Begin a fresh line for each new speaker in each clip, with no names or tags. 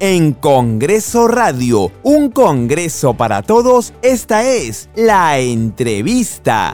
en Congreso Radio, un Congreso para todos, esta es la entrevista.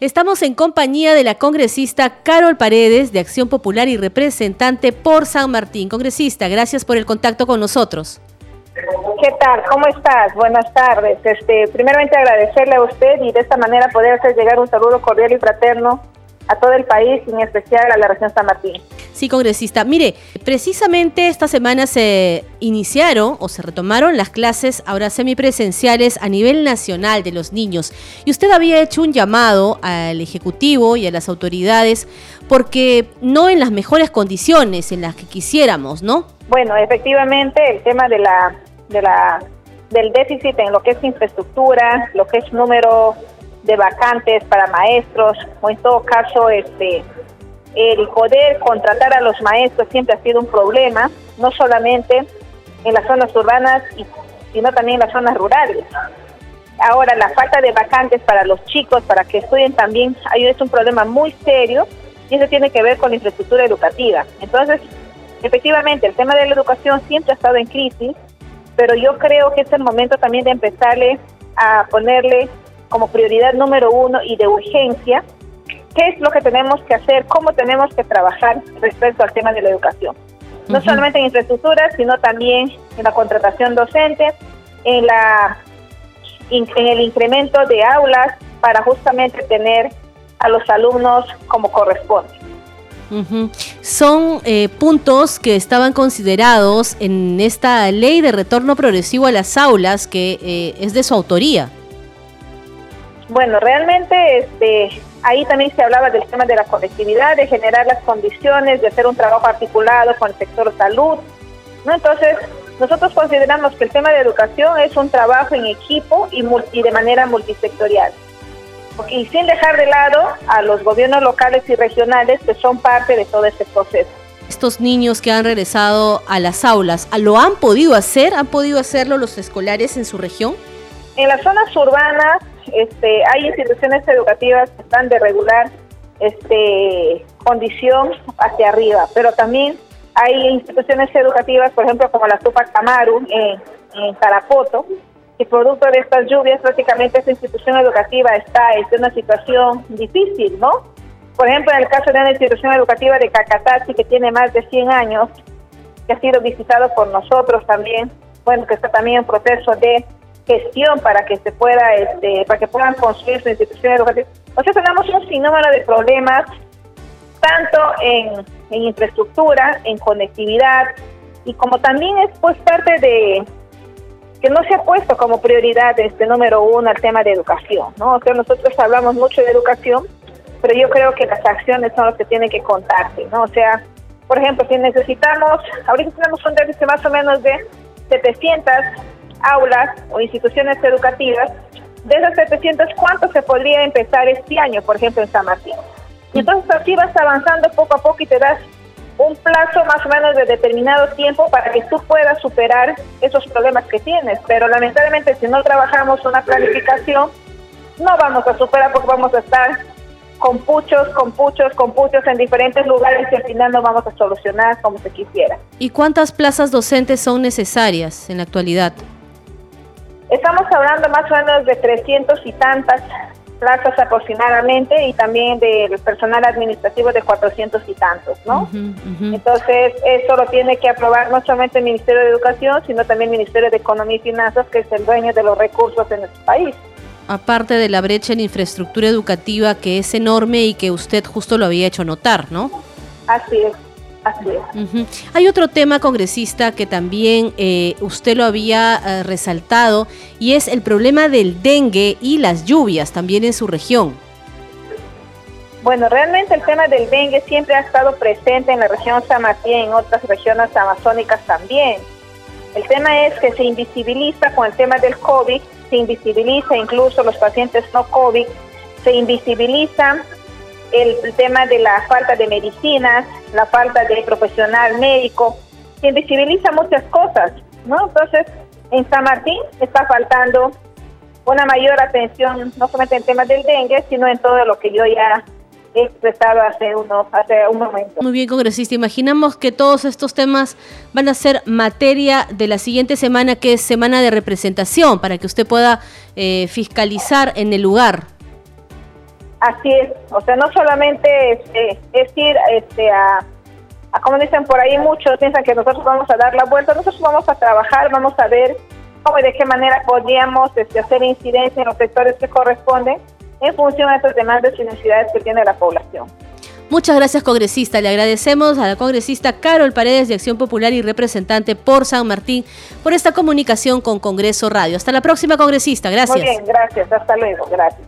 Estamos en compañía de la congresista Carol Paredes de Acción Popular y representante por San Martín. Congresista, gracias por el contacto con nosotros.
¿Qué tal? ¿Cómo estás? Buenas tardes. Este, primeramente agradecerle a usted y de esta manera poder hacer llegar un saludo cordial y fraterno a todo el país, en especial a la región San Martín.
Sí, congresista. Mire, precisamente esta semana se iniciaron o se retomaron las clases ahora semipresenciales a nivel nacional de los niños. Y usted había hecho un llamado al Ejecutivo y a las autoridades porque no en las mejores condiciones en las que quisiéramos, ¿no?
Bueno, efectivamente el tema de la, de la del déficit en lo que es infraestructura, lo que es número de vacantes para maestros o en todo caso este el poder contratar a los maestros siempre ha sido un problema, no solamente en las zonas urbanas, sino también en las zonas rurales. Ahora, la falta de vacantes para los chicos, para que estudien también, es un problema muy serio y eso tiene que ver con la infraestructura educativa. Entonces, efectivamente, el tema de la educación siempre ha estado en crisis, pero yo creo que es el momento también de empezarle a ponerle como prioridad número uno y de urgencia, qué es lo que tenemos que hacer, cómo tenemos que trabajar respecto al tema de la educación. No solamente en infraestructura, sino también en la contratación docente, en, la, en el incremento de aulas para justamente tener a los alumnos como corresponde.
Son eh, puntos que estaban considerados en esta ley de retorno progresivo a las aulas que eh, es de su autoría.
Bueno, realmente este, ahí también se hablaba del tema de la conectividad, de generar las condiciones, de hacer un trabajo articulado con el sector salud. ¿no? Entonces, nosotros consideramos que el tema de educación es un trabajo en equipo y, multi, de manera multisectorial. Y sin dejar de lado a los gobiernos locales y regionales que son parte de todo este proceso.
Estos niños que han regresado a las aulas, ¿lo han podido hacer? ¿Han podido hacerlo los escolares en su región?
En las zonas urbanas este, hay instituciones educativas que están de regular este, condición hacia arriba, pero también hay instituciones educativas, por ejemplo, como la Tupac Amaru en, en Carapoto, que producto de estas lluvias prácticamente esa institución educativa está en una situación difícil, ¿no? Por ejemplo, en el caso de una institución educativa de Cacatachi que tiene más de 100 años, que ha sido visitado por nosotros también, bueno, que está también en proceso de gestión para que se pueda, este, para que puedan construir su institución educativa. O sea, tenemos un sinnúmero de problemas, tanto en, infraestructura, en conectividad, y como también es pues parte de que no se ha puesto como prioridad este número uno al tema de educación, ¿no? O sea, nosotros hablamos mucho de educación, pero yo creo que las acciones son las que tienen que contarse, ¿no? O sea, por ejemplo, si necesitamos, ahorita tenemos un déficit más o menos de 700 aulas o instituciones educativas, de esas 700, ¿cuánto se podría empezar este año, por ejemplo, en San Martín? Entonces así vas avanzando poco a poco y te das un plazo más o menos de determinado tiempo para que tú puedas superar esos problemas que tienes. Pero lamentablemente si no trabajamos una planificación, no vamos a superar porque vamos a estar con puchos, con puchos, con puchos en diferentes lugares y al final no vamos a solucionar como se quisiera.
¿Y cuántas plazas docentes son necesarias en la actualidad?
Estamos hablando más o menos de 300 y tantas plazas aproximadamente y también del personal administrativo de 400 y tantos, ¿no? Entonces, eso lo tiene que aprobar no solamente el Ministerio de Educación, sino también el Ministerio de Economía y Finanzas, que es el dueño de los recursos en nuestro país.
Aparte de la brecha en infraestructura educativa que es enorme y que usted justo lo había hecho notar, ¿no?
Así es.
Hay otro tema, congresista, que también eh, usted lo había eh, resaltado y es el problema del dengue y las lluvias también en su región.
Bueno, realmente el tema del dengue siempre ha estado presente en la región San Martín y en otras regiones amazónicas también. El tema es que se invisibiliza con el tema del COVID, se invisibiliza incluso los pacientes no COVID, se invisibiliza el, tema de la falta de medicinas, la falta de profesional médico, se invisibiliza muchas cosas, ¿no? Entonces, en San Martín está faltando una mayor atención, no solamente en temas del dengue, sino en todo lo que yo ya he expresado hace, uno, hace un momento.
Muy bien, congresista. Imaginamos que todos estos temas van a ser materia de la siguiente semana, que es semana de representación, para que usted pueda eh, fiscalizar en el lugar.
Así es, o sea, no solamente este, es ir este, a, a, como dicen por ahí muchos, piensan que nosotros vamos a dar la vuelta, nosotros vamos a trabajar, vamos a ver cómo y de qué manera podríamos este, hacer incidencia en los sectores que corresponden en función a estas demandas y necesidades que tiene la población.
Muchas gracias, congresista. Le agradecemos a la congresista Carol Paredes de Acción Popular y representante por San Martín por esta comunicación con Congreso Radio. Hasta la próxima, congresista. Gracias.
Muy bien, gracias. Hasta luego. Gracias.